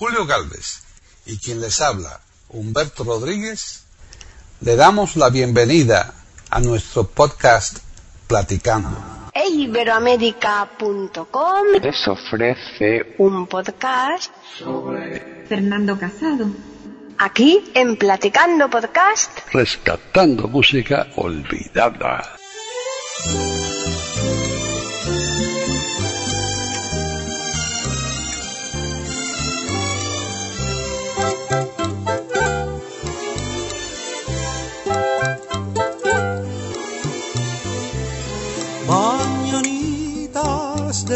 Julio Galvez y quien les habla, Humberto Rodríguez, le damos la bienvenida a nuestro podcast Platicando. Iberoamérica.com les ofrece un podcast sobre Fernando Casado. Aquí en Platicando Podcast, rescatando música olvidada.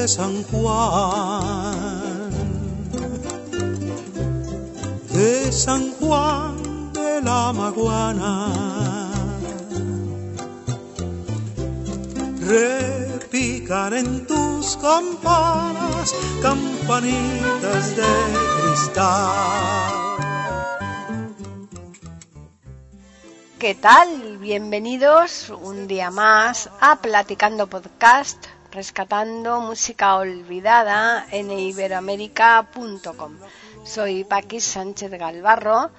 San Juan, de San Juan de la Maguana, repican en tus campanas, campanitas de cristal. ¿qué tal? Bienvenidos un día más a Platicando Podcast, rescatando música olvidada en iberoamérica.com. Soy Paqui Sánchez Galvarro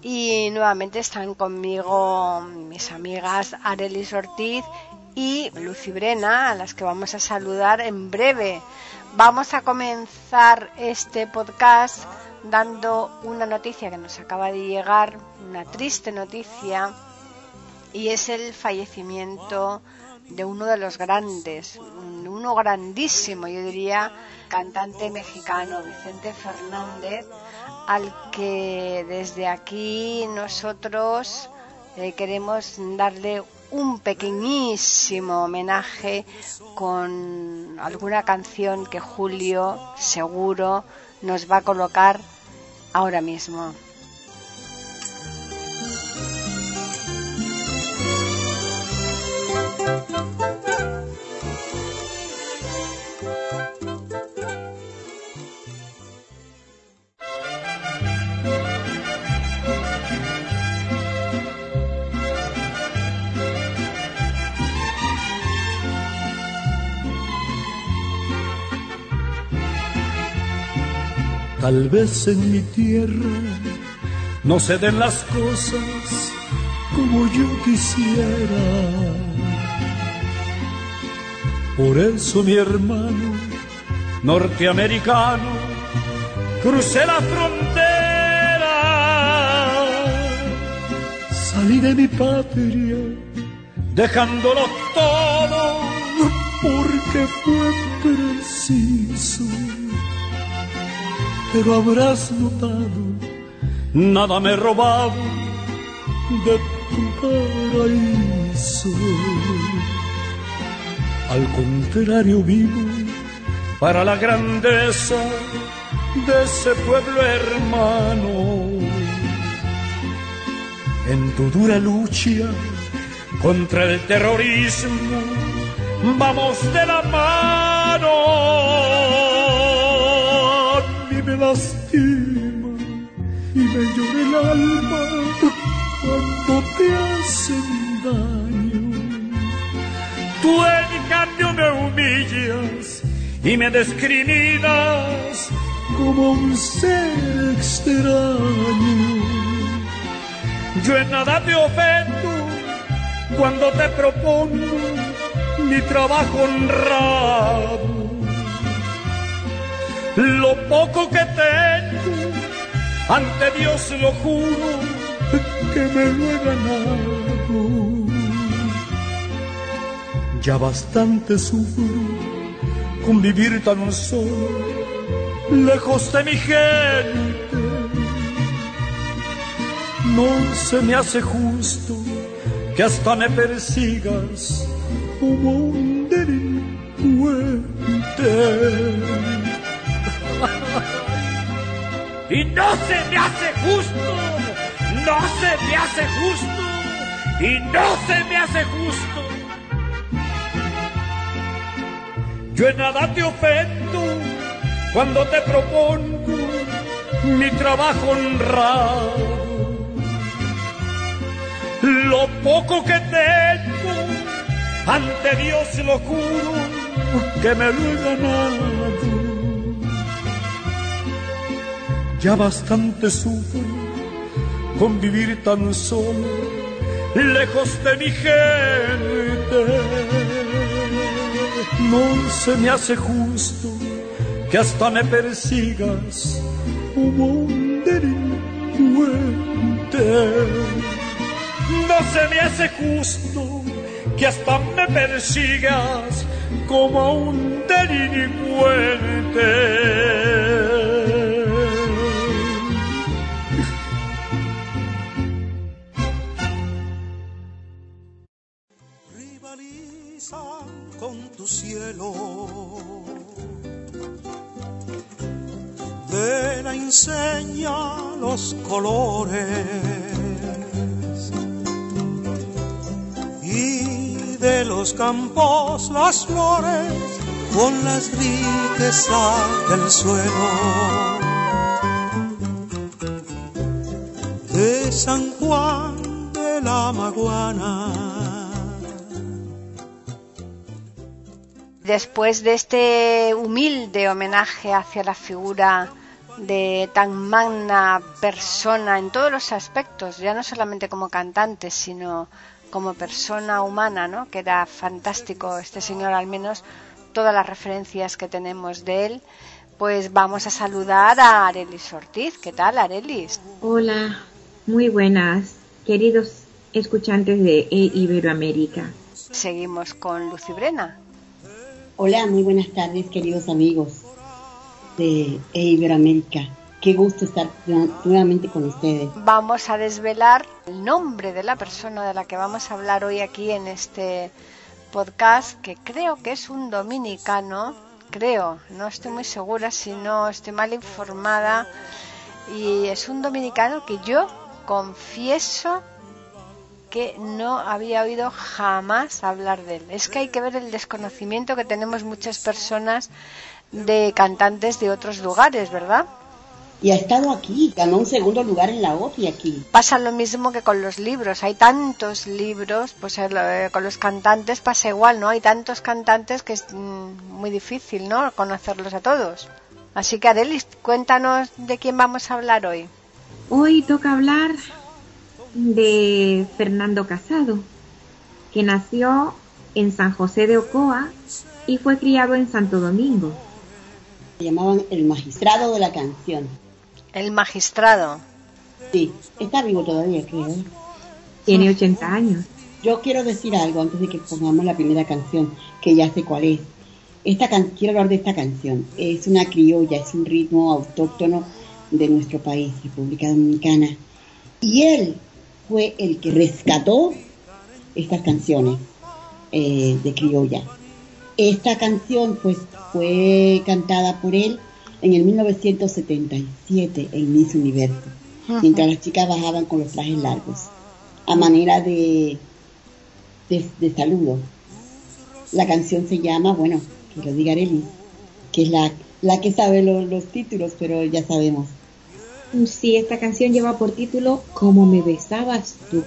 y nuevamente están conmigo mis amigas Arelis Ortiz y Lucy Brena, a las que vamos a saludar en breve. Vamos a comenzar este podcast dando una noticia que nos acaba de llegar, una triste noticia, y es el fallecimiento de uno de los grandes, uno grandísimo, yo diría, cantante mexicano, Vicente Fernández, al que desde aquí nosotros eh, queremos darle un pequeñísimo homenaje con alguna canción que Julio seguro nos va a colocar ahora mismo. Tal vez en mi tierra no se den las cosas como yo quisiera. Por eso mi hermano norteamericano crucé la frontera. Salí de mi patria dejándolo todo porque fue preciso pero habrás notado, nada me he robado de tu paraíso. Al contrario vivo para la grandeza de ese pueblo hermano. En tu dura lucha contra el terrorismo, vamos de la mano me lastima y me llora el alma cuando te hacen daño. Tú en cambio me humillas y me discriminas como un ser extraño. Yo en nada te ofendo cuando te propongo mi trabajo honrado lo poco que tengo, ante Dios lo juro, que me lo he ganado. Ya bastante sufro con vivir tan solo, lejos de mi gente. No se me hace justo que hasta me persigas como un delincuente y no se me hace justo, no se me hace justo, y no se me hace justo. Yo en nada te ofendo cuando te propongo mi trabajo honrado. Lo poco que tengo, ante Dios lo juro, que me lo he ganado ya bastante sufro con vivir tan solo, lejos de mi gente. No se me hace justo que hasta me persigas como un delincuente. No se me hace justo que hasta me persigas como un delincuente. Con tu cielo. De la enseña los colores y de los campos las flores con las riquezas del suelo. De San Juan de la Maguana Después de este humilde homenaje hacia la figura de tan magna persona en todos los aspectos, ya no solamente como cantante, sino como persona humana, ¿no? Que era fantástico este señor, al menos todas las referencias que tenemos de él. Pues vamos a saludar a Arelis Ortiz. ¿Qué tal, Arelis? Hola, muy buenas, queridos escuchantes de Iberoamérica. Seguimos con Lucibrena. Hola, muy buenas tardes, queridos amigos de Iberoamérica. Qué gusto estar nuevamente con ustedes. Vamos a desvelar el nombre de la persona de la que vamos a hablar hoy aquí en este podcast, que creo que es un dominicano, creo, no estoy muy segura si no estoy mal informada, y es un dominicano que yo confieso que no había oído jamás hablar de él. Es que hay que ver el desconocimiento que tenemos muchas personas de cantantes de otros lugares, ¿verdad? Y ha estado aquí, ganó un segundo lugar en la OFI aquí. Pasa lo mismo que con los libros, hay tantos libros, pues eh, eh, con los cantantes pasa igual, ¿no? Hay tantos cantantes que es mm, muy difícil, ¿no? Conocerlos a todos. Así que Adelis, cuéntanos de quién vamos a hablar hoy. Hoy toca hablar de Fernando Casado, que nació en San José de Ocoa y fue criado en Santo Domingo. Se llamaban el magistrado de la canción. El magistrado. Sí, está vivo todavía, creo. Tiene 80 años. Yo quiero decir algo antes de que pongamos la primera canción, que ya sé cuál es. Esta quiero hablar de esta canción. Es una criolla, es un ritmo autóctono de nuestro país, República Dominicana. Y él fue el que rescató estas canciones eh, de criolla. Esta canción pues fue cantada por él en el 1977 en Miss Universo, mientras las chicas bajaban con los trajes largos, a manera de, de, saludo. La canción se llama, bueno, que lo diga Arely, que es la, la que sabe los títulos, pero ya sabemos. Sí, esta canción lleva por título Como me besabas tú.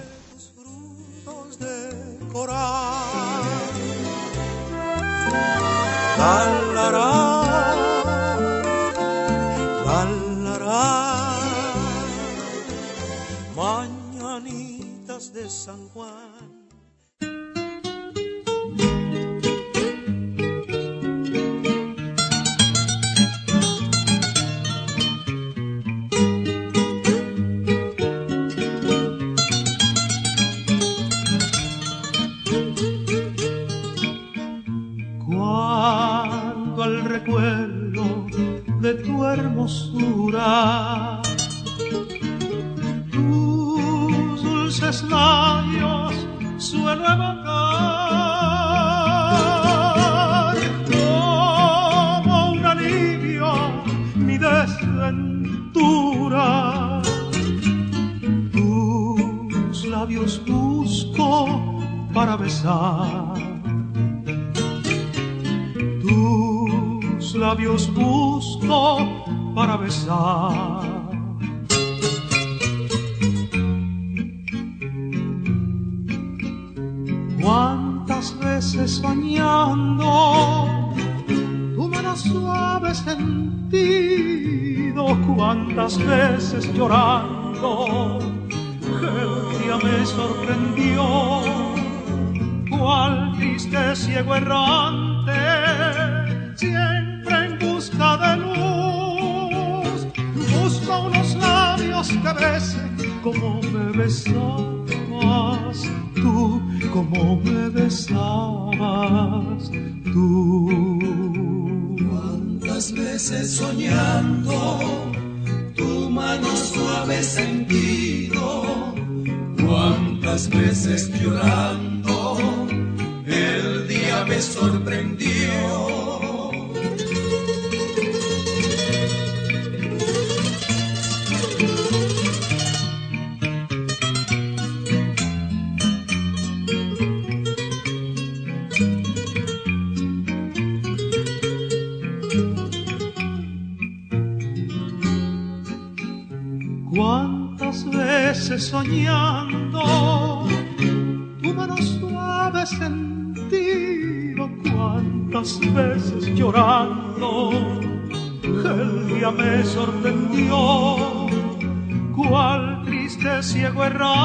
Mañanitas de San Juan. Tus dulces labios suelo evocar como un alivio mi desventura. Tus labios busco para besar labios busco Cuántas veces bañando tu mano suave sentido. Cuántas veces llorando el día me sorprendió, cual triste ciego errante,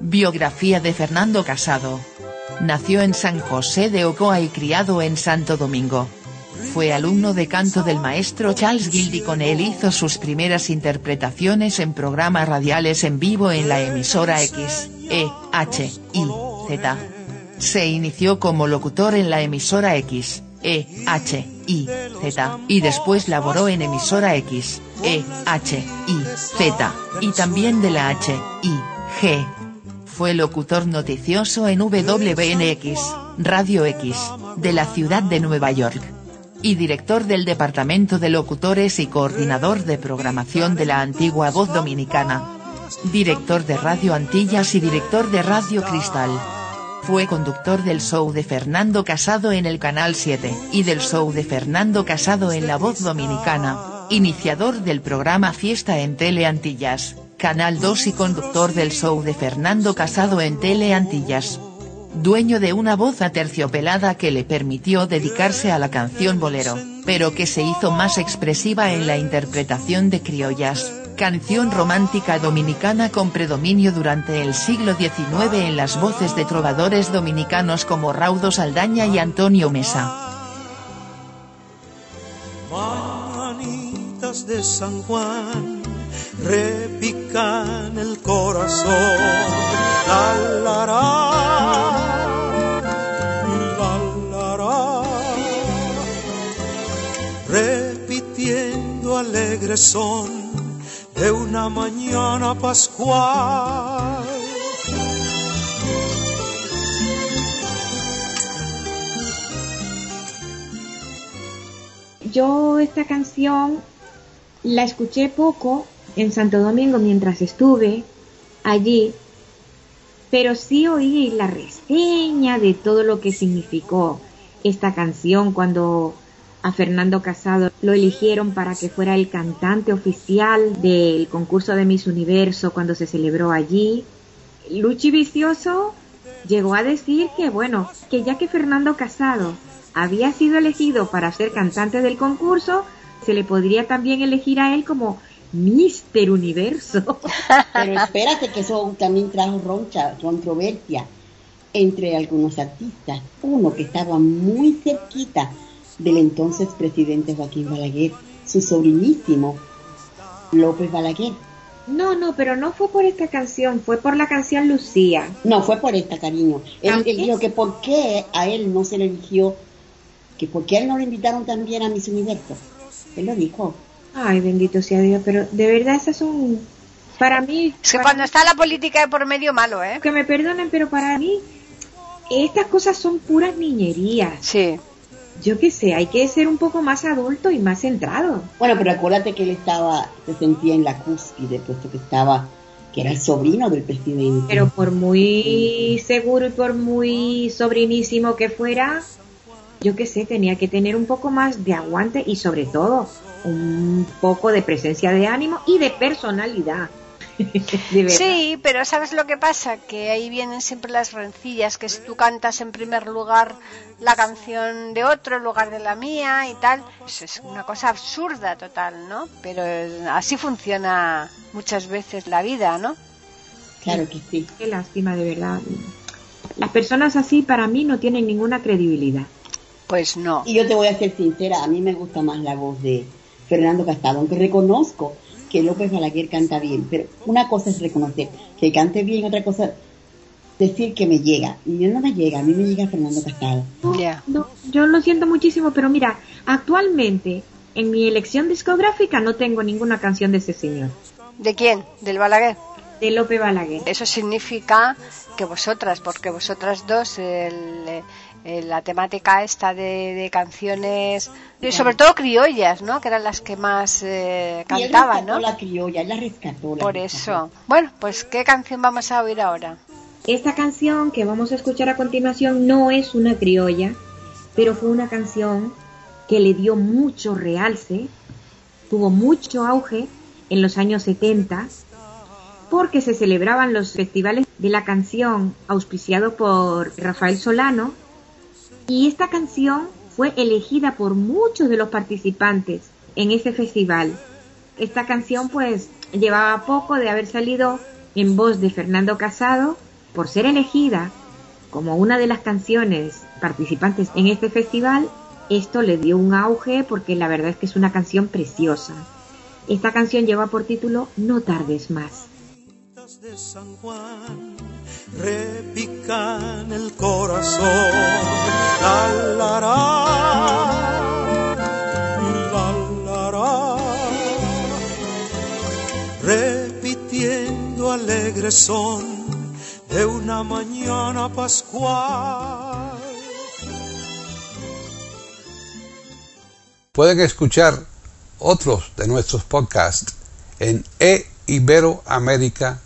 Biografía de Fernando Casado. Nació en San José de Ocoa y criado en Santo Domingo. Fue alumno de canto del maestro Charles Gildy con él hizo sus primeras interpretaciones en programas radiales en vivo en la emisora X, E, H, I, Z. Se inició como locutor en la emisora X, E, H, I, Z, y después laboró en emisora X, E, H, I, Z, y también de la H, I, G. Fue locutor noticioso en WNX, Radio X, de la ciudad de Nueva York. Y director del Departamento de Locutores y coordinador de programación de la antigua Voz Dominicana. Director de Radio Antillas y director de Radio Cristal. Fue conductor del show de Fernando Casado en el Canal 7, y del show de Fernando Casado en La Voz Dominicana, iniciador del programa Fiesta en Tele Antillas, Canal 2 y conductor del show de Fernando Casado en Tele Antillas. Dueño de una voz aterciopelada que le permitió dedicarse a la canción bolero, pero que se hizo más expresiva en la interpretación de criollas canción romántica dominicana con predominio durante el siglo XIX en las voces de trovadores dominicanos como Raudo Saldaña y Antonio Mesa. Manitas de San Juan repican el corazón, alegre son de una mañana pascual. Yo esta canción la escuché poco en Santo Domingo mientras estuve allí, pero sí oí la reseña de todo lo que significó esta canción cuando a Fernando Casado lo eligieron para que fuera el cantante oficial del concurso de Miss Universo cuando se celebró allí. Luchi Vicioso llegó a decir que bueno, que ya que Fernando Casado había sido elegido para ser cantante del concurso, se le podría también elegir a él como Mister Universo. Pero espérate que eso también trajo roncha, controversia entre algunos artistas. Uno que estaba muy cerquita del entonces presidente Joaquín Balaguer, su sobrinísimo López Balaguer. No, no, pero no fue por esta canción, fue por la canción Lucía. No, fue por esta, cariño. Él, él dijo que por qué a él no se le eligió, que por qué a él no le invitaron también a Miss Universo. Él lo dijo. Ay, bendito sea Dios, pero de verdad esas son, para mí... Es que para- cuando está la política de por medio malo, ¿eh? Que me perdonen, pero para mí estas cosas son puras niñerías. Sí. Yo qué sé, hay que ser un poco más adulto y más centrado. Bueno, pero acuérdate que él estaba, se sentía en la cúspide, puesto que estaba, que era el sobrino del presidente. Pero por muy seguro y por muy sobrinísimo que fuera, yo qué sé, tenía que tener un poco más de aguante y sobre todo un poco de presencia de ánimo y de personalidad. Sí, pero ¿sabes lo que pasa? Que ahí vienen siempre las rencillas, que si tú cantas en primer lugar la canción de otro en lugar de la mía y tal, eso es una cosa absurda total, ¿no? Pero así funciona muchas veces la vida, ¿no? Claro que sí. Qué lástima, de verdad. Las personas así para mí no tienen ninguna credibilidad. Pues no. Y yo te voy a ser sincera, a mí me gusta más la voz de Fernando Casado, aunque reconozco que López Balaguer canta bien, pero una cosa es reconocer que cante bien, otra cosa decir que me llega. Y yo no me llega, a mí me llega Fernando Casado. Ya. No, yo lo siento muchísimo, pero mira, actualmente en mi elección discográfica no tengo ninguna canción de ese señor, ¿De quién? ¿Del Balaguer? de Lope Balaguer. Eso significa que vosotras, porque vosotras dos, el- eh, la temática esta de, de canciones, y sobre todo criollas, ¿no? Que eran las que más eh, Y él cantaban, ¿no? la criolla, él la rescató. la Por rescató. eso. Bueno, pues ¿qué canción vamos a oír ahora? Esta canción que vamos a escuchar a continuación no es una criolla, pero fue una canción que le dio mucho realce, tuvo mucho auge en los años 70, porque se celebraban los festivales de la canción auspiciado por Rafael Solano, y esta canción fue elegida por muchos de los participantes en ese festival. Esta canción pues llevaba poco de haber salido en voz de Fernando Casado por ser elegida como una de las canciones participantes en este festival. Esto le dio un auge porque la verdad es que es una canción preciosa. Esta canción lleva por título No tardes más. De San Juan repican el corazón. La, la, la, repitiendo alegre son de una mañana pascual. Pueden escuchar otros de nuestros podcasts en eiberoamerica.com. no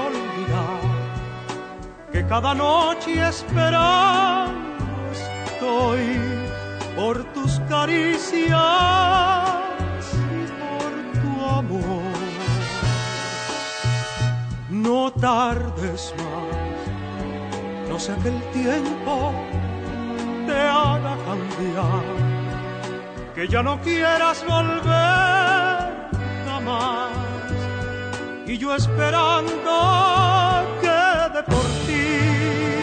cada noche esperando estoy por tus caricias y por tu amor. No tardes más, no sé que el tiempo te haga cambiar, que ya no quieras volver jamás, y yo esperando quede por ti. No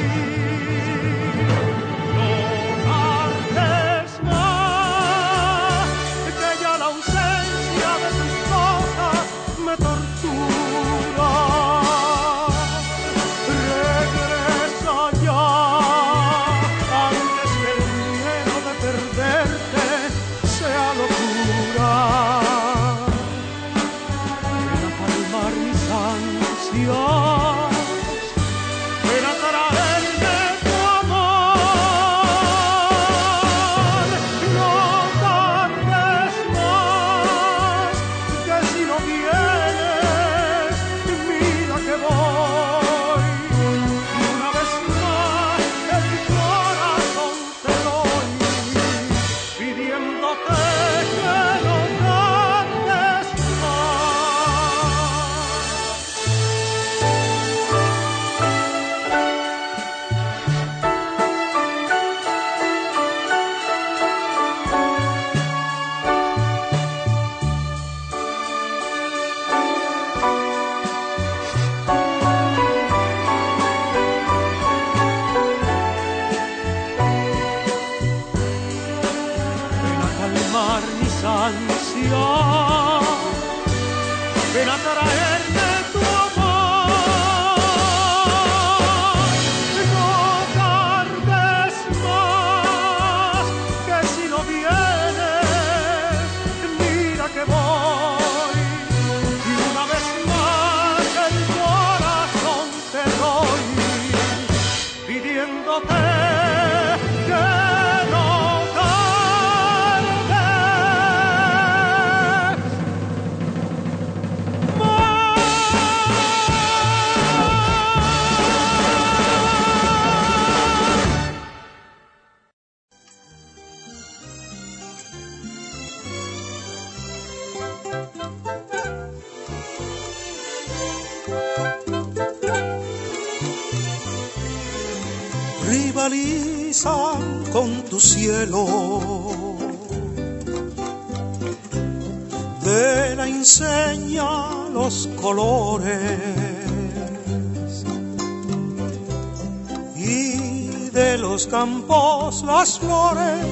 las flores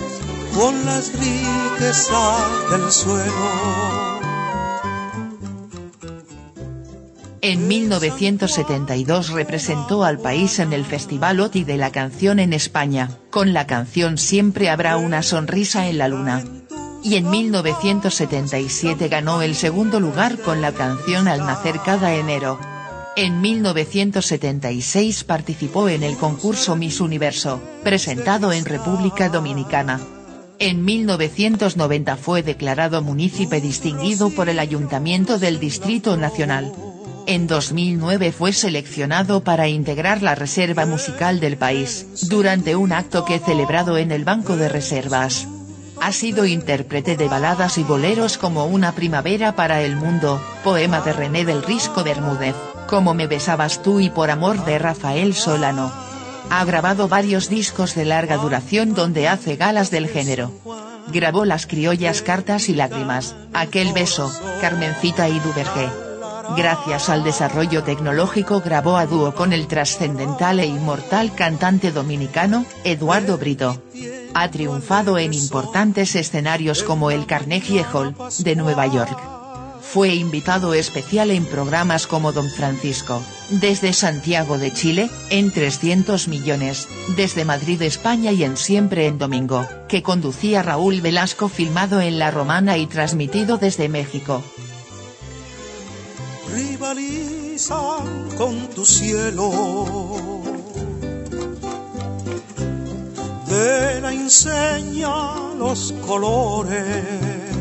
con las riquezas del suelo. En 1972 representó al país en el Festival OTI de la canción en España, con la canción Siempre habrá una sonrisa en la luna. Y en 1977 ganó el segundo lugar con la canción Al nacer cada enero. En 1976 participó en el concurso Miss Universo, presentado en República Dominicana. En 1990 fue declarado munícipe distinguido por el Ayuntamiento del Distrito Nacional. En 2009 fue seleccionado para integrar la reserva musical del país, durante un acto que celebrado en el Banco de Reservas. Ha sido intérprete de baladas y boleros como Una primavera para el mundo, poema de René del Risco Bermúdez, Como me besabas tú y por amor de Rafael Solano. Ha grabado varios discos de larga duración donde hace galas del género. Grabó Las criollas cartas y lágrimas, Aquel beso, Carmencita y Duvergé. Gracias al desarrollo tecnológico grabó a dúo con el trascendental e inmortal cantante dominicano, Eduardo Brito. Ha triunfado en importantes escenarios como el Carnegie Hall, de Nueva York. Fue invitado especial en programas como Don Francisco, desde Santiago de Chile, en 300 millones, desde Madrid España y en Siempre en Domingo, que conducía Raúl Velasco filmado en La Romana y transmitido desde México rivalizan con tu cielo. De la enseña los colores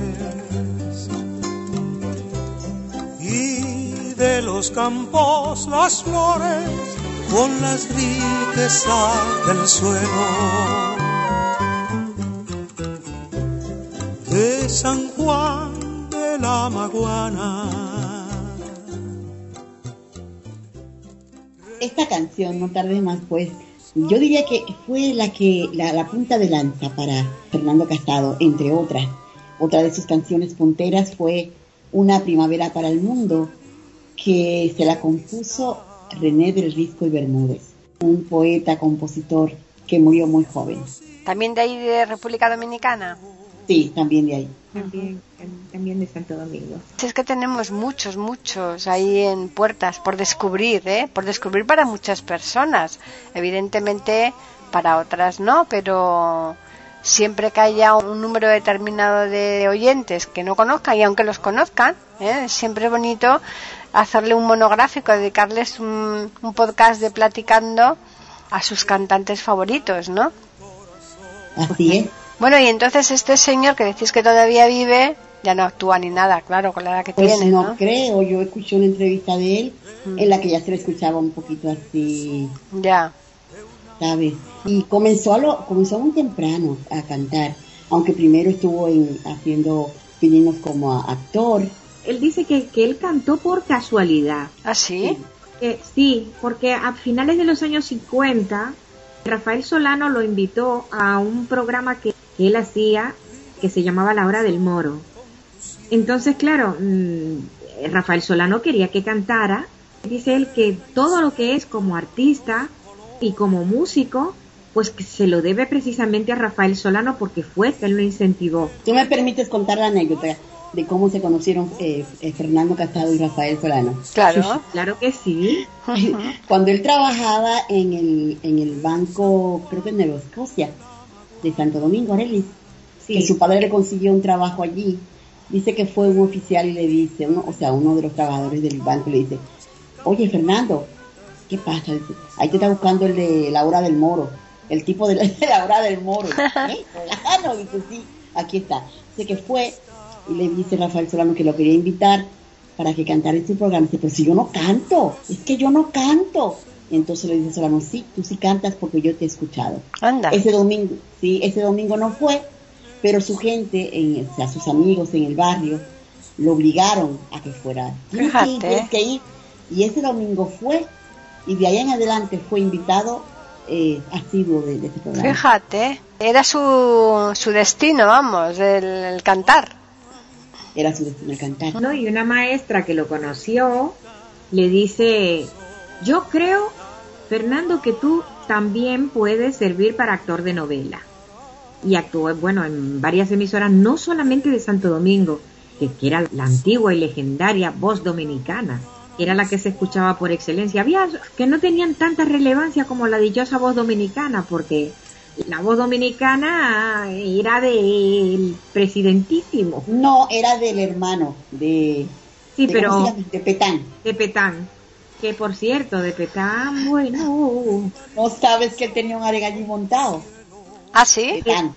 de los campos las flores con las riquezas del suelo. De San Juan de la Maguana esta canción, No tarde más, pues yo diría que fue la que la, punta de lanza para Fernando Casado, entre otras. Otra de sus canciones punteras fue Una primavera para el mundo, que se la compuso René del Risco y Bermúdez, un poeta, compositor que murió muy joven. ¿También de ahí de República Dominicana? Sí, también de ahí. También, también de Santo Domingo. Es que tenemos muchos, muchos ahí en puertas por descubrir, ¿eh? Por descubrir para muchas personas. Evidentemente para otras no, pero siempre que haya un número determinado de oyentes que no conozcan y aunque los conozcan, ¿eh? es siempre bonito hacerle un monográfico, dedicarles un, un podcast de platicando a sus cantantes favoritos, ¿no? Así es. Bueno, y entonces este señor que decís que todavía vive, ya no actúa ni nada, claro, con la edad que pues tiene. No, no creo, yo escuché una entrevista de él mm. en la que ya se le escuchaba un poquito así. Ya. ¿Sabes? Y comenzó, a lo, comenzó muy temprano a cantar, aunque primero estuvo en, haciendo pininos como actor. Él dice que, que él cantó por casualidad. ¿Ah, sí? sí? sí, porque a finales de los años 50 Rafael Solano lo invitó a un programa que que él hacía que se llamaba La Hora del Moro. Entonces, claro, mm, Rafael Solano quería que cantara. Dice él que todo lo que es como artista y como músico, pues que se lo debe precisamente a Rafael Solano porque fue que él lo incentivó. ¿Tú me permites contar la anécdota de cómo se conocieron eh, eh, Fernando Casado y Rafael Solano? Claro, claro que sí. Cuando él trabajaba en el, en el banco, creo que en Nueva Escocia, de Santo Domingo, Arelis, que su padre le consiguió un trabajo allí. Dice que fue un oficial y le dice, uno, o sea, uno de los trabajadores del banco le dice, oye Fernando, ¿qué pasa? ahí te está buscando el de la hora del moro, el tipo de la, hora del moro. ¿Eh? dice, sí, aquí está. Dice que fue y le dice Rafael Solano que lo quería invitar para que cantara este programa. Dice, pero si yo no canto, es que yo no canto. Entonces le dice Solano, sí, tú sí cantas porque yo te he escuchado. Anda. Ese domingo, sí, ese domingo no fue, pero su gente, en, o sea, sus amigos en el barrio, lo obligaron a que fuera. Fíjate. que ir. Y ese domingo fue, y de ahí en adelante fue invitado eh, asiduo de, de este programa. Fíjate, era su, su destino, vamos, el, el cantar. Era su destino el. ¿no? Y una maestra que lo conoció le dice, yo creo, Fernando, que tú también puedes servir para actor de novela. Y actuó, bueno, en varias emisoras, no solamente de Santo Domingo, que, que era la antigua y legendaria voz dominicana, que era la que se escuchaba por excelencia. Había que no tenían tanta relevancia como la dichosa voz dominicana, porque la voz dominicana era del presidentísimo. No, era del hermano de, Sí, de, pero de Petán. de Petán. Que por cierto, de Petán, bueno. No sabes que él tenía un aregallí montado. ¿Ah, sí? Petán.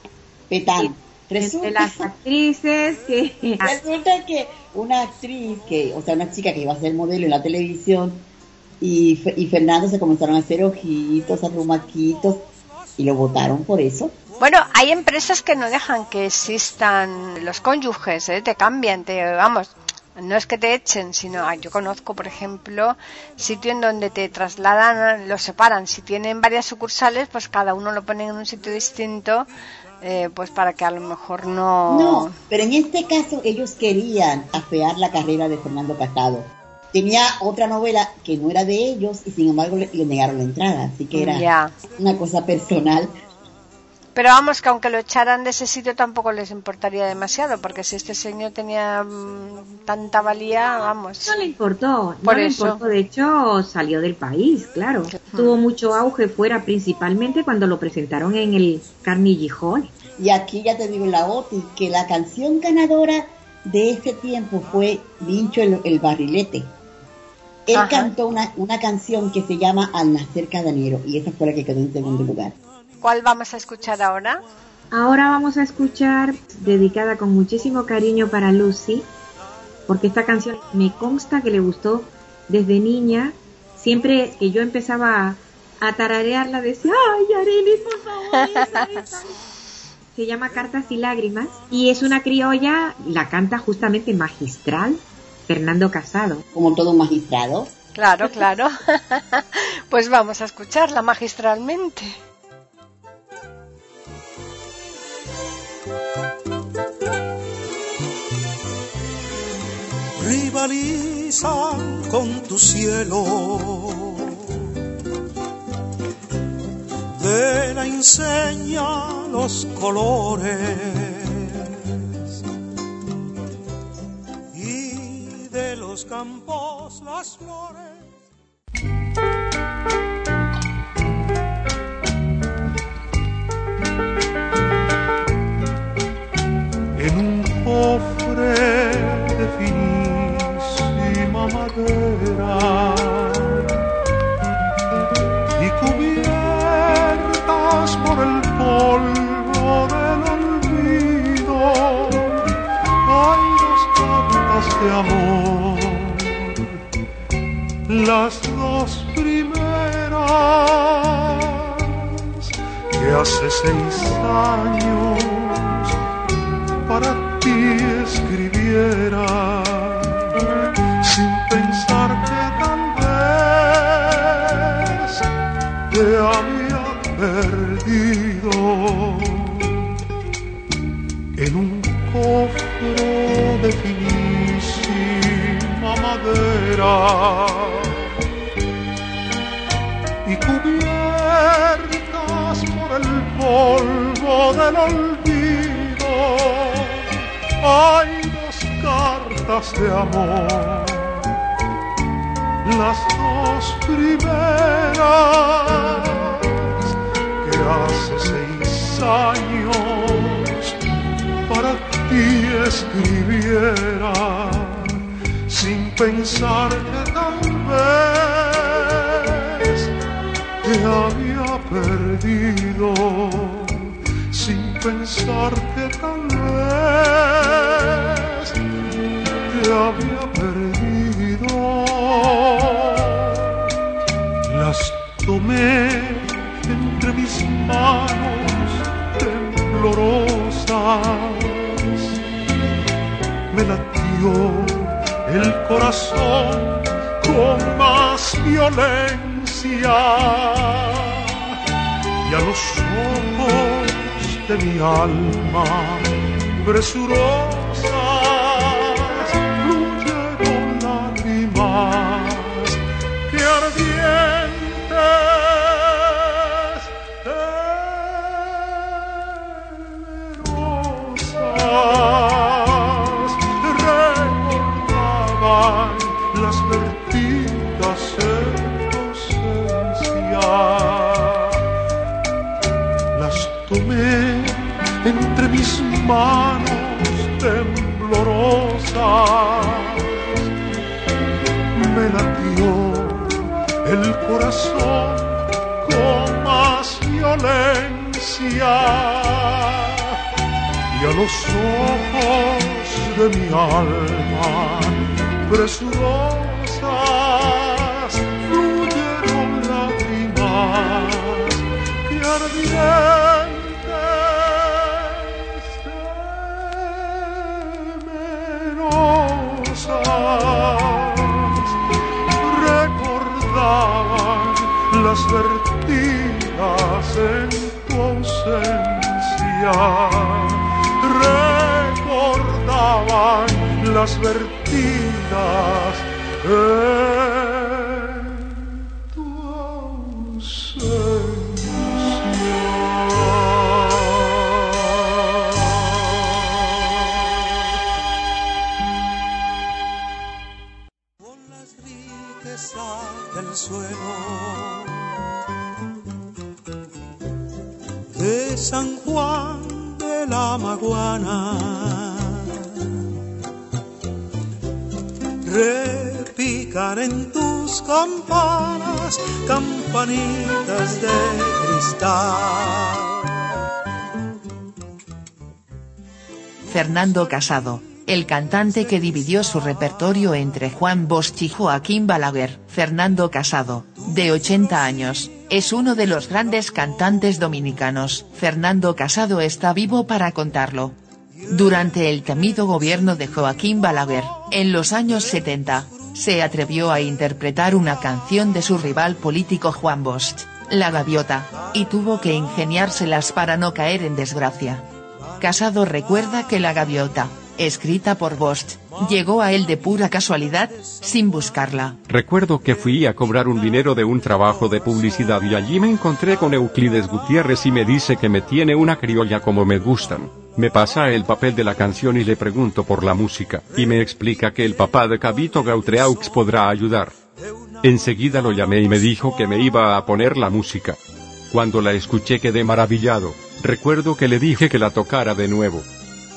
Petán. Entre Resulta, las actrices que resulta que una actriz, que, o sea, una chica que iba a ser modelo en la televisión, y, y Fernando se comenzaron a hacer ojitos, arrumaquitos, y lo votaron por eso. Bueno, hay empresas que no dejan que existan los cónyuges, ¿eh? te cambian, te vamos. No es que te echen, sino ah, yo conozco, por ejemplo, sitio en donde te trasladan, los separan. Si tienen varias sucursales, pues cada uno lo ponen en un sitio distinto, eh, pues para que a lo mejor no. No, pero en este caso ellos querían afear la carrera de Fernando Casado. Tenía otra novela que no era de ellos y sin embargo le, le negaron la entrada, así que era una cosa personal. Pero vamos, que aunque lo echaran de ese sitio tampoco les importaría demasiado, porque si este señor tenía mm, tanta valía, vamos. no le importó, Por no le importó, de hecho salió del país, claro. Tuvo mucho auge fuera, principalmente cuando lo presentaron en el Carnegie Hall. Y aquí ya te digo la OTI que la canción ganadora de ese tiempo fue Vincho el, el Barrilete. Él Ajá. cantó una, una canción que se llama Al nacer cada enero y esa fue la que quedó en segundo lugar. ¿Cuál vamos a escuchar ahora? Ahora vamos a escuchar, dedicada con muchísimo cariño para Lucy, porque esta canción me consta que le gustó desde niña. Siempre que yo empezaba a tararearla decía, ay, Arely, por favor, esa, esa". Se llama Cartas y Lágrimas y es una criolla, la canta justamente magistral Fernando Casado. Como todo magistrado. Claro, claro. pues vamos a escucharla magistralmente. rivalizan con tu cielo. De la enseña los colores de los campos las flores. en un cofre de finísima madera y cubiertas por el polvo del olvido hay dos cartas de amor las dos primeras que hace seis años para ti escribiera del olvido. Hay dos cartas de amor, las dos primeras que hace seis años para ti escribiera sin pensar que tal vez te había perdido sin pensar que tal vez te había perdido. Las tomé entre mis manos temblorosas. Me latió el corazón con más violencia y a los de mi alma. Presurosas entre mis manos temblorosas. Me latió el corazón con más violencia y a los ojos de mi alma presurosas fluyeron lágrimas que ardientes las vertidas en tu ausencia. Recordaban las vertidas Fernando Casado, el cantante que dividió su repertorio entre Juan Bosch y Joaquín Balaguer. Fernando Casado, de 80 años, es uno de los grandes cantantes dominicanos. Fernando Casado está vivo para contarlo. Durante el temido gobierno de Joaquín Balaguer, en los años 70, se atrevió a interpretar una canción de su rival político Juan Bosch, La Gaviota, y tuvo que ingeniárselas para no caer en desgracia. Casado recuerda que La Gaviota, escrita por Bosch, llegó a él de pura casualidad, sin buscarla. Recuerdo que fui a cobrar un dinero de un trabajo de publicidad y allí me encontré con Euclides Gutiérrez y me dice que me tiene una criolla como me gustan. Me pasa el papel de la canción y le pregunto por la música, y me explica que el papá de Cabito Gautreaux podrá ayudar. Enseguida lo llamé y me dijo que me iba a poner la música. Cuando la escuché quedé maravillado, recuerdo que le dije que la tocara de nuevo.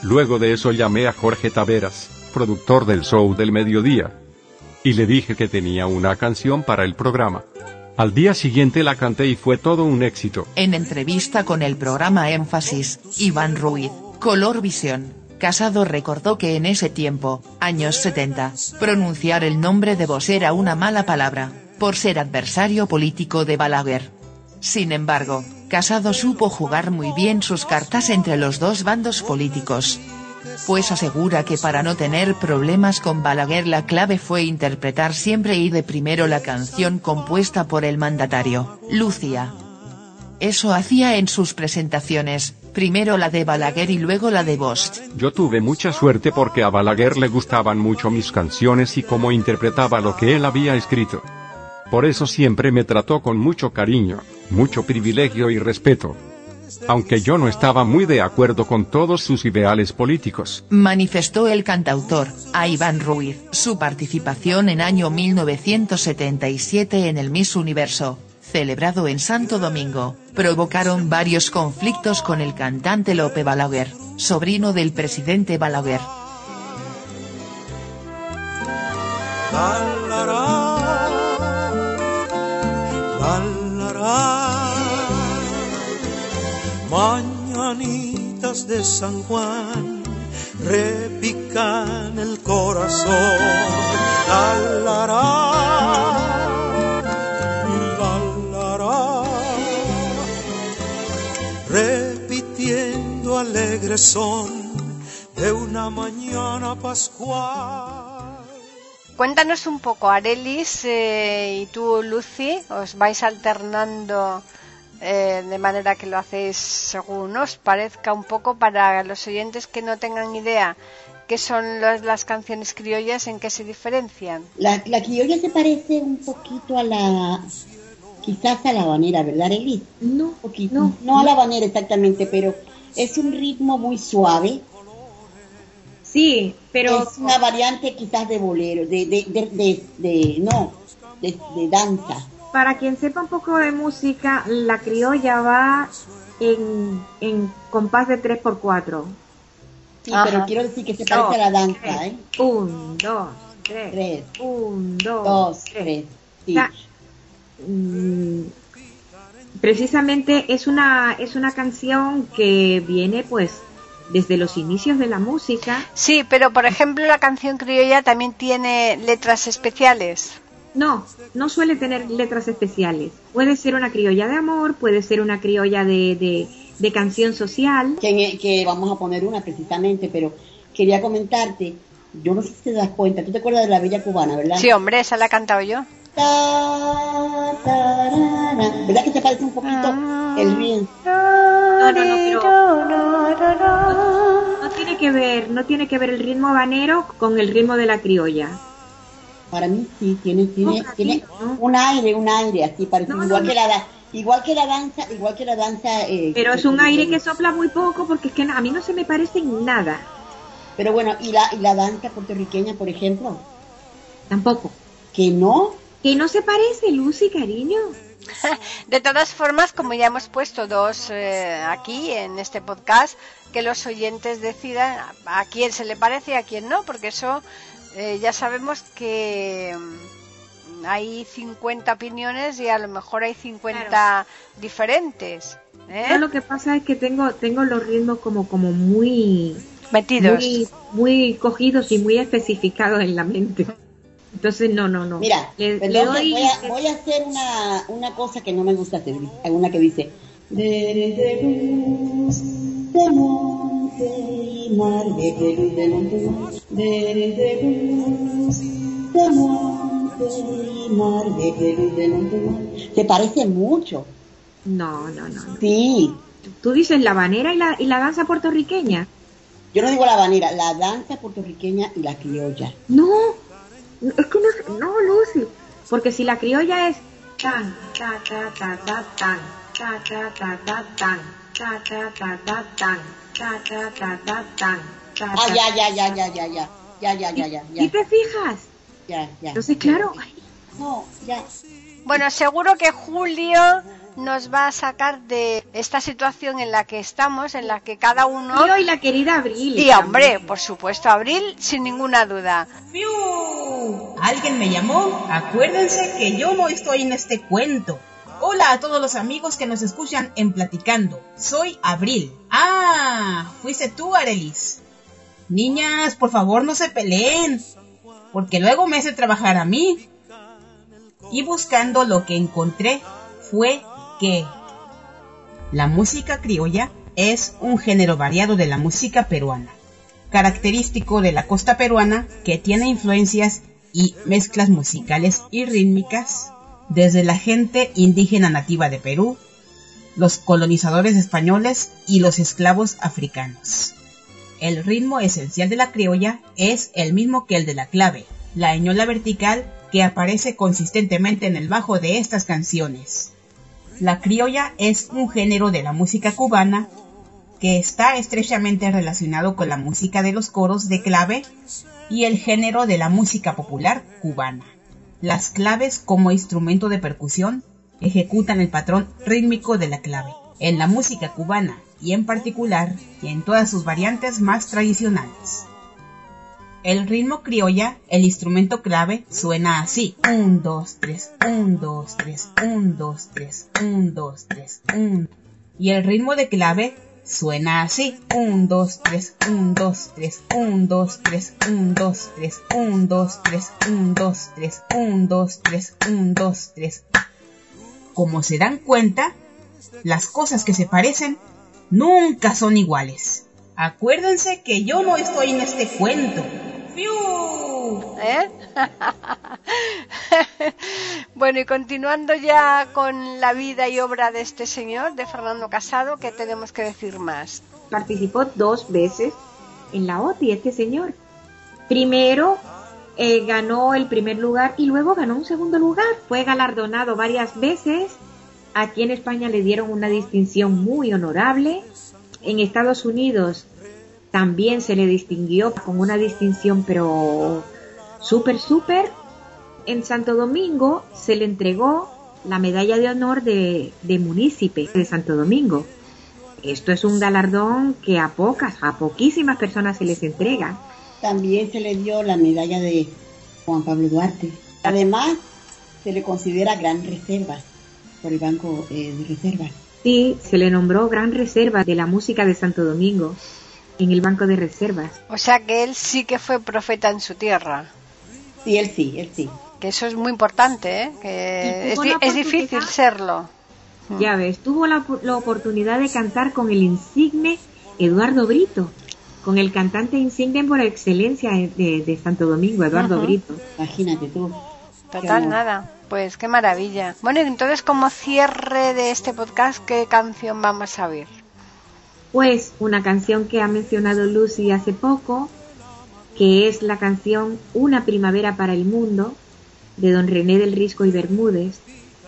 Luego de eso llamé a Jorge Taveras, productor del show del mediodía. Y le dije que tenía una canción para el programa. Al día siguiente la canté y fue todo un éxito. En entrevista con el programa Énfasis, Iván Ruiz, Color Visión, Casado recordó que en ese tiempo, años 70, pronunciar el nombre de Bosch era una mala palabra, por ser adversario político de Balaguer. Sin embargo, Casado supo jugar muy bien sus cartas entre los dos bandos políticos. Pues asegura que para no tener problemas con Balaguer la clave fue interpretar siempre y de primero la canción compuesta por el mandatario, Lucia. Eso hacía en sus presentaciones, primero la de Balaguer y luego la de Bosch. Yo tuve mucha suerte porque a Balaguer le gustaban mucho mis canciones y cómo interpretaba lo que él había escrito. Por eso siempre me trató con mucho cariño, mucho privilegio y respeto. Aunque yo no estaba muy de acuerdo con todos sus ideales políticos. Manifestó el cantautor, a Iván Ruiz. Su participación en año 1977 en el Miss Universo, celebrado en Santo Domingo, provocaron varios conflictos con el cantante Lope Balaguer, sobrino del presidente Balaguer. Mañanitas de San Juan repican el corazón. La, la, la, la, repitiendo alegre son de una mañana pascual. Cuéntanos un poco, Arelis eh, y tú, Lucy, os vais alternando eh, de manera que lo hacéis según os parezca un poco para los oyentes que no tengan idea qué son las canciones criollas, en qué se diferencian. La, la criolla se parece un poquito a la quizás a la habanera, ¿verdad, Elis? No, poquito. No, no a la habanera exactamente, pero es un ritmo muy suave. Sí, pero... Es una variante quizás de bolero, de, de, de, de, no, de, danza. Para quien sepa un poco de música, la criolla va en, en compás de 3x4. Sí, pero quiero decir que se parece a la danza, ¿eh? Un, dos, tres. tres. Un, dos, dos tres. Sí. Mm, precisamente es una, es una canción que viene pues desde los inicios de la música. Sí, pero por ejemplo la canción criolla también tiene letras especiales. No, no suele tener letras especiales. Puede ser una criolla de amor, puede ser una criolla de, de, canción social. Que, que, vamos a poner una precisamente, pero quería comentarte, yo no sé si te das cuenta, tú te acuerdas de la Bella Cubana, ¿verdad? Sí, hombre, esa la he cantado yo. ¿Verdad que te parece un poquito el bien? No, no, no, pero no, tiene que ver, no tiene que ver el ritmo habanero con el ritmo de la criolla. Para mí sí, tiene, tiene, tiene un aire, un aire así, parece igual que la igual que la danza, igual que la danza. Eh, pero es un aire que sopla muy poco porque es que a mí no se me parece en nada. Pero bueno, ¿y la, y la danza puertorriqueña, por ejemplo? Tampoco. ¿Que no? Que no se parece, Lucy, cariño. De todas formas, como ya hemos puesto dos eh, aquí en este podcast, que los oyentes decidan a quién se le parece y a quién no, porque eso eh, ya sabemos que mm, hay 50 opiniones y a lo mejor hay 50 diferentes. ¿eh? lo que pasa es que tengo tengo los ritmos como como muy metidos, muy, muy cogidos y muy especificados en la mente. Entonces, no, no, no. Mira, voy, a, voy, a, hacer una, una cosa que no me gusta hacer. Una que dice... De monte y mar, de luz de monte Desde luz de monte y mar, de luz de monte ¿Te parece mucho? No, no, no. no. Sí. Tú dices la banera y la, y la danza puertorriqueña. Yo no digo la banera, la danza puertorriqueña y la criolla. No, es que no, no, Lucy, porque si la criolla es tan, ta, ta, ta, ta, tan, ta, ta, ta, ta, tan, Ah, ya, ya, ya, ya, ya, ya, ya, ya, ya, ya. ¿Y te fijas? Ya, ya. Entonces, claro. No, ya. Bueno, seguro que Julio nos va a sacar de esta situación en la que estamos, en la que cada uno... Yo y la querida Abril. Y hombre, por supuesto, Abril, sin ninguna duda. ¡Fiu! ¿Alguien me llamó? Acuérdense que yo no estoy en este cuento. Hola a todos los amigos que nos escuchan en Platicando. Soy Abril. Ah, fuiste tú, Arelis. Niñas, por favor no se peleen, porque luego me hace trabajar a mí. Y buscando lo que encontré fue que la música criolla es un género variado de la música peruana, característico de la costa peruana que tiene influencias y mezclas musicales y rítmicas desde la gente indígena nativa de Perú, los colonizadores españoles y los esclavos africanos. El ritmo esencial de la criolla es el mismo que el de la clave, la eñola vertical que aparece consistentemente en el bajo de estas canciones. La criolla es un género de la música cubana que está estrechamente relacionado con la música de los coros de clave y el género de la música popular cubana. Las claves como instrumento de percusión ejecutan el patrón rítmico de la clave. En la música cubana y en particular en todas sus variantes más tradicionales. El ritmo criolla, el instrumento clave, suena así. 1, 2, 3, 1, 2, 3, 1, 2, 3, 1, 2, 3, 1. Y el ritmo de clave suena así. 1, 2, 3, 1, 2, 3, 1, 2, 3, 1, 2, 3, 1, 2, 3, 1, 2, 3, 1, 2, 3, 1, 2, 3. Como se dan cuenta, las cosas que se parecen nunca son iguales. Acuérdense que yo no estoy en este cuento. ¿Eh? bueno, y continuando ya con la vida y obra de este señor, de Fernando Casado, ¿qué tenemos que decir más? Participó dos veces en la OTI este señor. Primero eh, ganó el primer lugar y luego ganó un segundo lugar. Fue galardonado varias veces. Aquí en España le dieron una distinción muy honorable. En Estados Unidos también se le distinguió con una distinción pero súper, súper. En Santo Domingo se le entregó la medalla de honor de, de munícipe de Santo Domingo. Esto es un galardón que a pocas, a poquísimas personas se les entrega. También se le dio la medalla de Juan Pablo Duarte. Además, se le considera gran reserva por el Banco eh, de Reservas. Sí, se le nombró gran reserva de la música de Santo Domingo en el Banco de Reservas. O sea que él sí que fue profeta en su tierra. Sí, él sí, él sí. Que eso es muy importante, ¿eh? Que es, es difícil serlo. Ya ves, tuvo la, la, oportunidad de cantar con el insigne Eduardo Brito, con el cantante insigne por excelencia de, de Santo Domingo, Eduardo uh -huh. Brito. Imagínate tú. Total, nada. Pues qué maravilla. Bueno, entonces como cierre de este podcast, ¿qué canción vamos a oír? Pues una canción que ha mencionado Lucy hace poco, que es la canción Una primavera para el mundo, de don René del Risco y Bermúdez.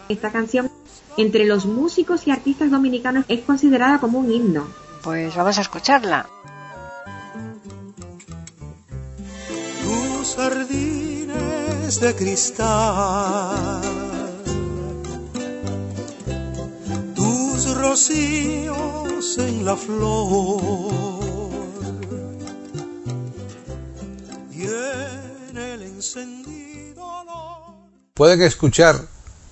Esta canción, entre los músicos y artistas dominicanos, es considerada como un himno. Pues vamos a escucharla. Tus jardines de cristal, tus rocíos en la flor en el encendido olor. Pueden escuchar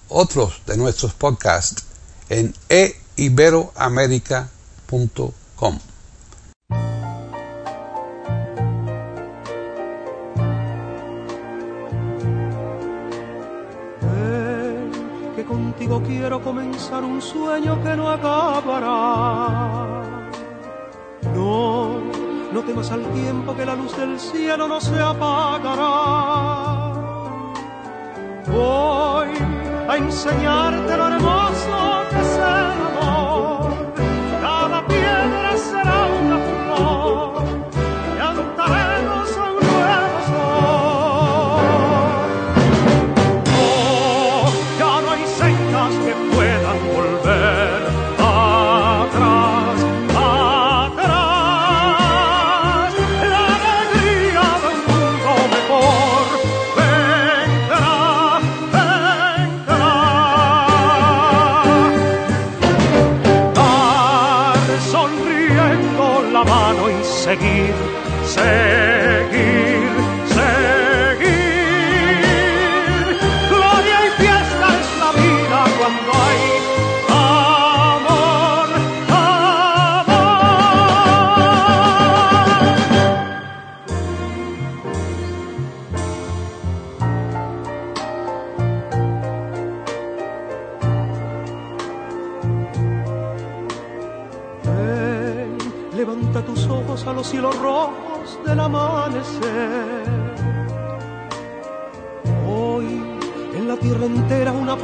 otros de nuestros podcasts en eiberoamerica.com. Ven, que contigo quiero comenzar un sueño que no acabará. No, temas al tiempo que la luz del cielo no se apagará. Voy a enseñarte lo hermoso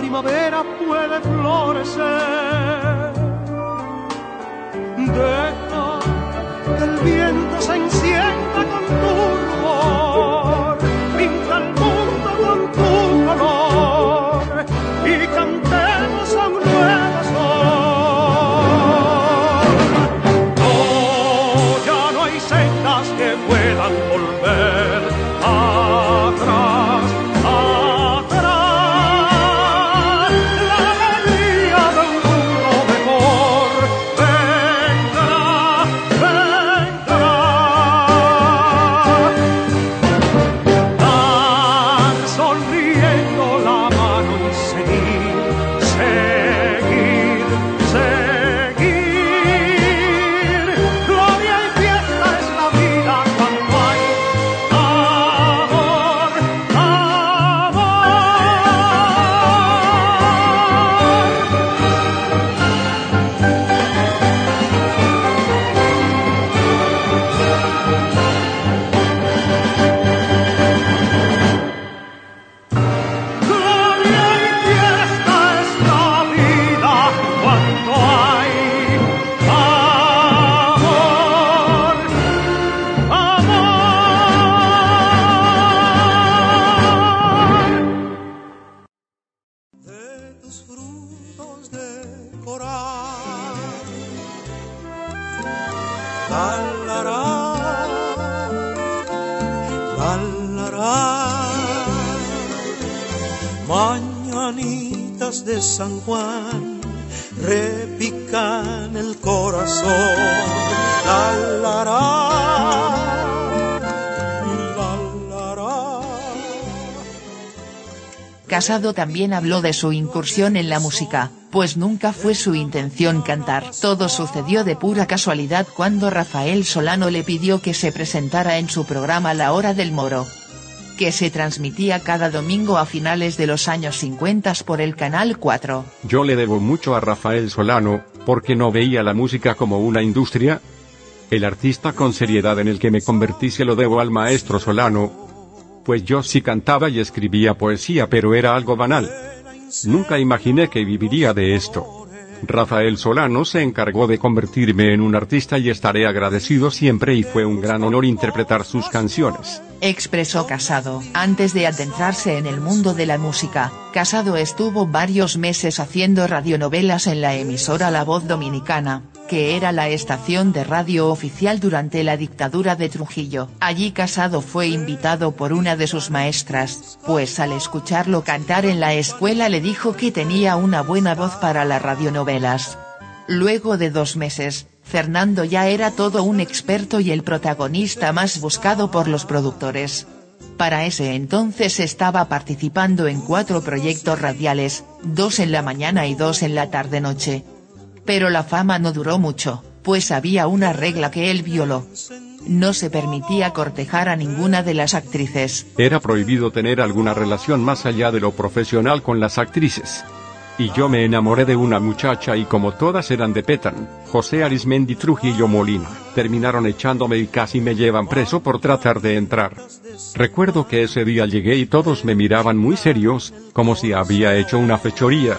primavera puede florecer. Casado también habló de su incursión en la música, pues nunca fue su intención cantar. Todo sucedió de pura casualidad cuando Rafael Solano le pidió que se presentara en su programa La Hora del Moro que se transmitía cada domingo a finales de los años 50 por el Canal 4. Yo le debo mucho a Rafael Solano, porque no veía la música como una industria. El artista con seriedad en el que me convertí se lo debo al maestro Solano, pues yo sí cantaba y escribía poesía pero era algo banal. Nunca imaginé que viviría de esto. Rafael Solano se encargó de convertirme en un artista y estaré agradecido siempre y fue un gran honor interpretar sus canciones. Expresó Casado. Antes de adentrarse en el mundo de la música, Casado estuvo varios meses haciendo radionovelas en la emisora La Voz Dominicana, que era la estación de radio oficial durante la dictadura de Trujillo. Allí Casado fue invitado por una de sus maestras, pues al escucharlo cantar en la escuela le dijo que tenía una buena voz para las radionovelas. Luego de dos meses, Fernando ya era todo un experto y el protagonista más buscado por los productores. Para ese entonces estaba participando en cuatro proyectos radiales, dos en la mañana y dos en la tarde-noche, pero la fama no duró mucho, pues había una regla que él violó. No se permitía cortejar a ninguna de las actrices. Era prohibido tener alguna relación más allá de lo profesional con las actrices. Y yo me enamoré de una muchacha y como todas eran de Petan, José Arismendi Trujillo Molina, terminaron echándome y casi me llevan preso por tratar de entrar. Recuerdo que ese día llegué y todos me miraban muy serios, como si había hecho una fechoría.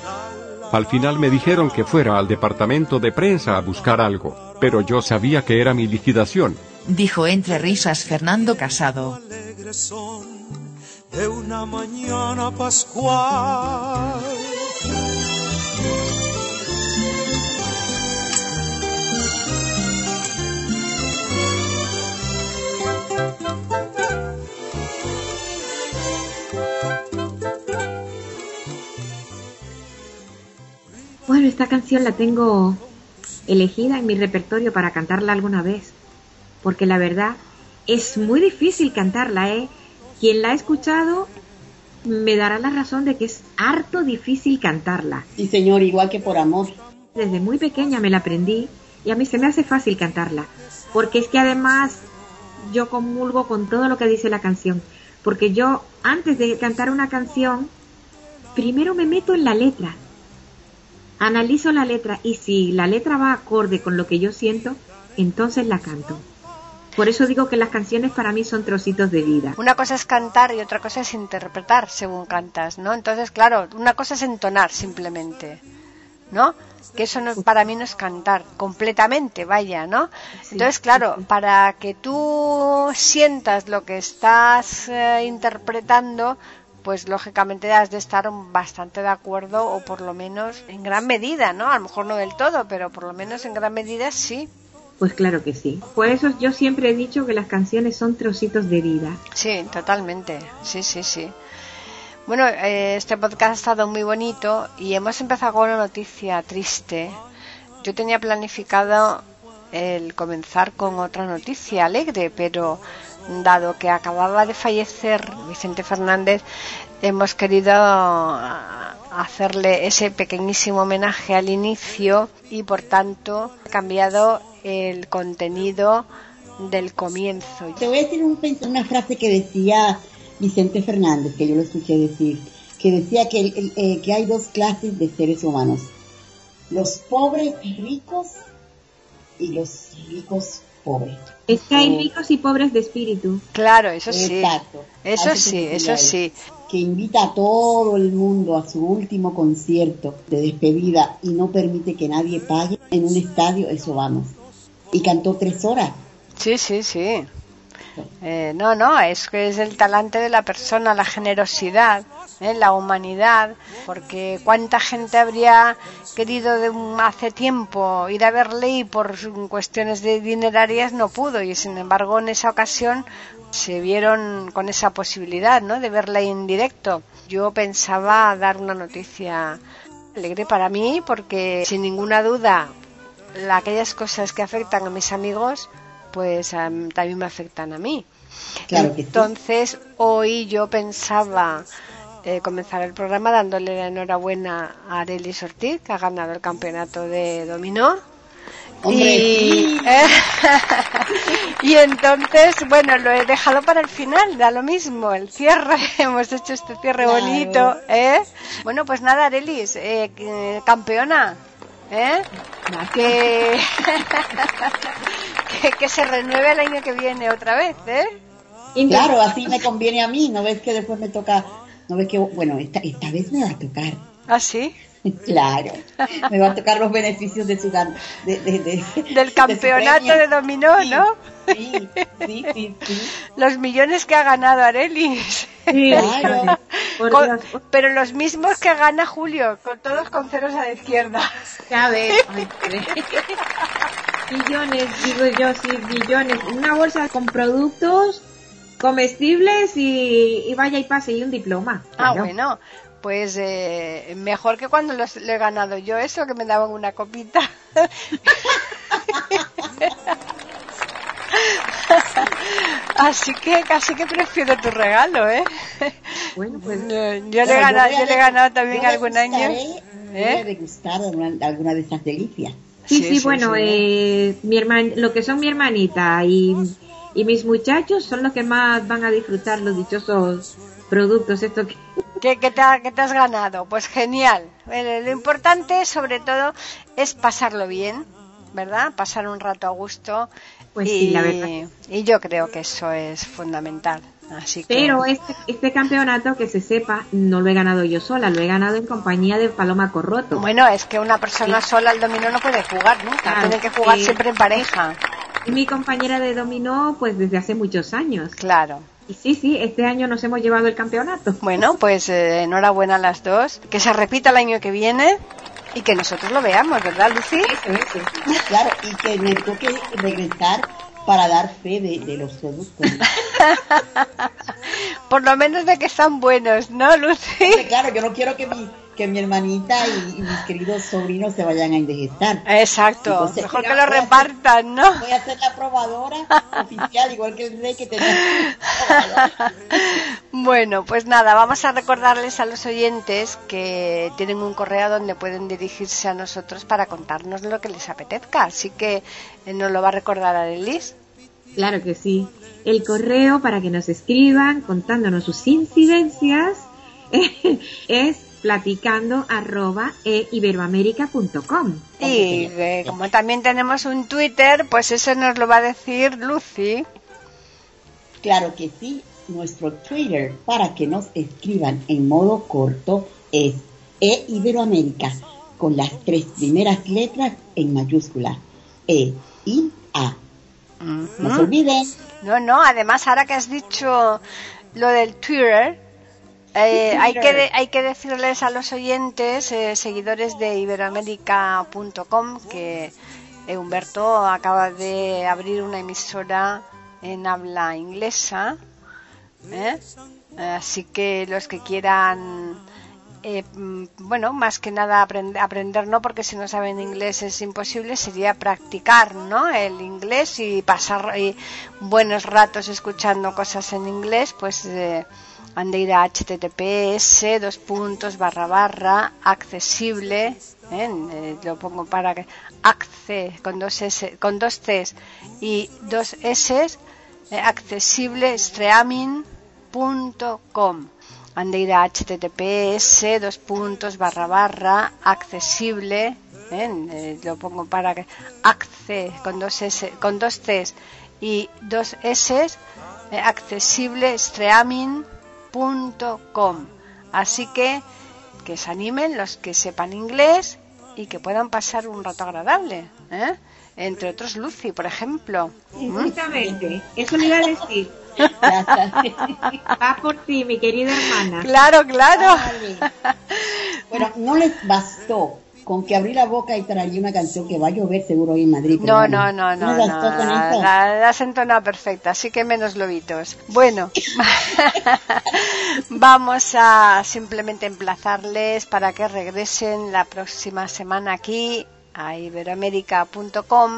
Al final me dijeron que fuera al departamento de prensa a buscar algo, pero yo sabía que era mi liquidación. Dijo entre risas Fernando Casado. De una mañana pascual. Esta canción la tengo elegida en mi repertorio para cantarla alguna vez, porque la verdad es muy difícil cantarla, ¿eh? Quien la ha escuchado me dará la razón de que es harto difícil cantarla. Sí, señor, igual que por amor. Desde muy pequeña me la aprendí y a mí se me hace fácil cantarla, porque es que además yo comulgo con todo lo que dice la canción, porque yo antes de cantar una canción, primero me meto en la letra, analizo la letra y si la letra va acorde con lo que yo siento, entonces la canto. Por eso digo que las canciones para mí son trocitos de vida. Una cosa es cantar y otra cosa es interpretar según cantas, ¿no? Entonces, claro, una cosa es entonar simplemente, ¿no? Que eso no, para mí no es cantar completamente, vaya, ¿no? Entonces, claro, para que tú sientas lo que estás eh, interpretando, pues lógicamente has de estar bastante de acuerdo o por lo menos en gran medida, ¿no? A lo mejor no del todo, pero por lo menos en gran medida sí. Pues claro que sí. Por eso yo siempre he dicho que las canciones son trocitos de vida. Sí, totalmente. Sí, sí, sí. Bueno, eh, este podcast ha estado muy bonito y hemos empezado con una noticia triste. Yo tenía planificado el comenzar con otra noticia alegre, pero dado que acababa de fallecer Vicente Fernández, hemos querido hacerle ese pequeñísimo homenaje al inicio y por tanto cambiado el contenido del comienzo. Te voy a decir una frase que decía Vicente Fernández, que yo lo escuché decir, que decía que, eh, que hay dos clases de seres humanos, los pobres ricos y los ricos pobres. Es que hay ricos y pobres de espíritu. Claro, eso sí. Exacto. Eso sí, eso sí. Que invita a todo el mundo a su último concierto de despedida y no permite que nadie pague en un estadio, eso vamos. Y cantó tres horas. Sí, sí, sí. Eh, no, no, es que es el talante de la persona, la generosidad. En la humanidad, porque cuánta gente habría querido de hace tiempo ir a verle y por cuestiones de dinerarias no pudo y sin embargo en esa ocasión se vieron con esa posibilidad, ¿no? De verla en directo. Yo pensaba dar una noticia alegre para mí porque sin ninguna duda aquellas cosas que afectan a mis amigos pues también me afectan a mí. Entonces hoy yo pensaba eh, comenzar el programa dándole la enhorabuena a Arelis Ortiz que ha ganado el campeonato de dominó y, y entonces, bueno, lo he dejado para el final, da lo mismo, el cierre, hemos hecho este cierre bonito, ¿eh? Bueno, pues nada, Arelis, eh, campeona, ¿eh? Que, que, se renueve el año que viene otra vez, ¿eh? Claro, así me conviene a mí, no ves que después me toca, no ves que, bueno, esta, esta vez me va a tocar. ¿Ah, sí? Claro, me va a tocar los beneficios de su de, del campeonato de, dominó, ¿no? Sí, sí, sí, Los millones que ha ganado Arelis. claro. pero los mismos que gana Julio, con todos con ceros a la izquierda. Ya ves. millones, digo yo, sí, millones. Una bolsa con productos comestibles y, vaya y pase y un diploma. Ah, bueno pues eh, mejor que cuando lo he ganado yo eso, que me daban una copita. Así que casi que prefiero tu regalo, ¿eh? Bueno, pues yo, le, he ganado, yo le he ganado también algún año. ¿eh? Alguna de esas delicias. Sí, sí, bueno, Eh, mi herman, lo que son mi hermanita y, y mis muchachos son los que más van a disfrutar los dichosos productos estos que ¿Qué, te, has ganado? Pues genial. lo importante, sobre todo, es pasarlo bien, ¿verdad? Pasar un rato a gusto. Pues y, la verdad. Y yo creo que eso es fundamental. Así Pero este, este, campeonato, que se sepa, no lo he ganado yo sola, lo he ganado en compañía de Paloma Corroto. Bueno, es que una persona sola al dominó no puede jugar nunca, tiene que jugar siempre en pareja. Mi compañera de dominó, pues desde hace muchos años. Claro. Y sí, sí, este año nos hemos llevado el campeonato. Bueno, pues eh, enhorabuena a las dos. Que se repita el año que viene y que nosotros lo veamos, ¿verdad, Lucy? Claro, y que me toque regresar para dar fe de, los productos. Por lo menos de que están buenos, ¿no, Lucy? claro, yo no quiero que mi que mi hermanita y, mis queridos sobrinos se vayan a indigestar. Exacto, mejor que lo repartan, ¿no? Voy a ser la probadora oficial, igual que el rey que tenemos. bueno, pues nada, vamos a recordarles a los oyentes que tienen un correo donde pueden dirigirse a nosotros para contarnos lo que les apetezca. Así que eh, nos lo va a recordar Arelis. Claro que sí. El correo para que nos escriban contándonos sus incidencias es platicando arroba e iberoamérica.com. Y eh, como también tenemos un Twitter, pues eso nos lo va a decir Lucy. Claro que sí, nuestro Twitter para que nos escriban en modo corto es e iberoamérica con las tres primeras letras en mayúscula. E, I, A. No se olviden. No, no, además ahora que has dicho lo del Twitter, eh, hay, que hay que decirles a los oyentes, eh, seguidores de iberoamérica.com, que Humberto acaba de abrir una emisora en habla inglesa. ¿eh? Así que los que quieran, mm, bueno, más que nada aprender, no, porque si no saben inglés es imposible, sería practicar, ¿no? El inglés y pasar buenos ratos escuchando cosas en inglés, pues han de ir a https dos puntos barra barra accesible ¿eh? Eh, lo pongo para que acce con dos s con dos cs y dos s eh, accesible streaming.com han de ir a https dos puntos barra barra accesible lo pongo para que acce con dos s con dos cs y dos s accesible streaming com. Así que que se animen los que sepan inglés y que puedan pasar un rato agradable. ¿eh? Entre otros Lucy, por ejemplo. Exactamente, eso le iba a decir. Va por ti, mi querida hermana. Claro, claro. Bueno, no les bastó con que abrí la boca y traí una canción que va a llover seguro hoy en Madrid. No, no, no, no, no, la, has entonado perfecta, así que menos lobitos. Bueno, vamos a simplemente emplazarles para que regresen la próxima semana aquí a iberoamérica.com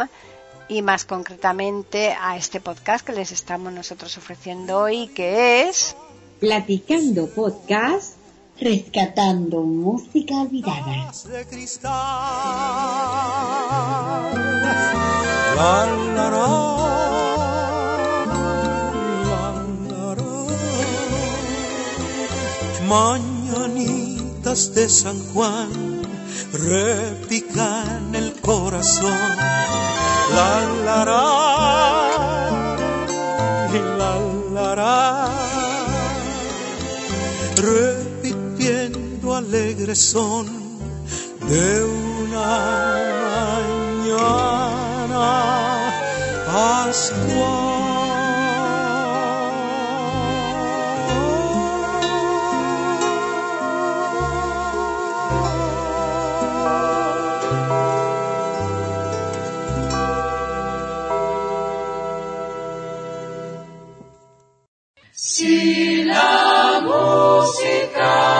y más concretamente a este podcast que les estamos nosotros ofreciendo hoy, que es... Platicando Podcast rescatando música olvidada. Mañanitas de San Juan repican el corazón. La la la, la la la alegre son de una mañana pascual. Si la música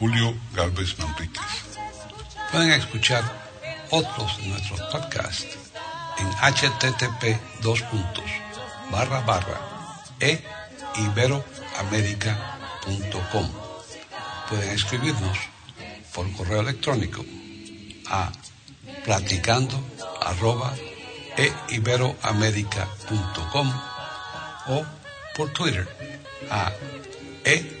Julio Galvez Manríquez. Pueden escuchar otros de nuestros podcasts en http dos puntos barra barra e. Pueden escribirnos por correo electrónico a platicando arroba e o por Twitter a e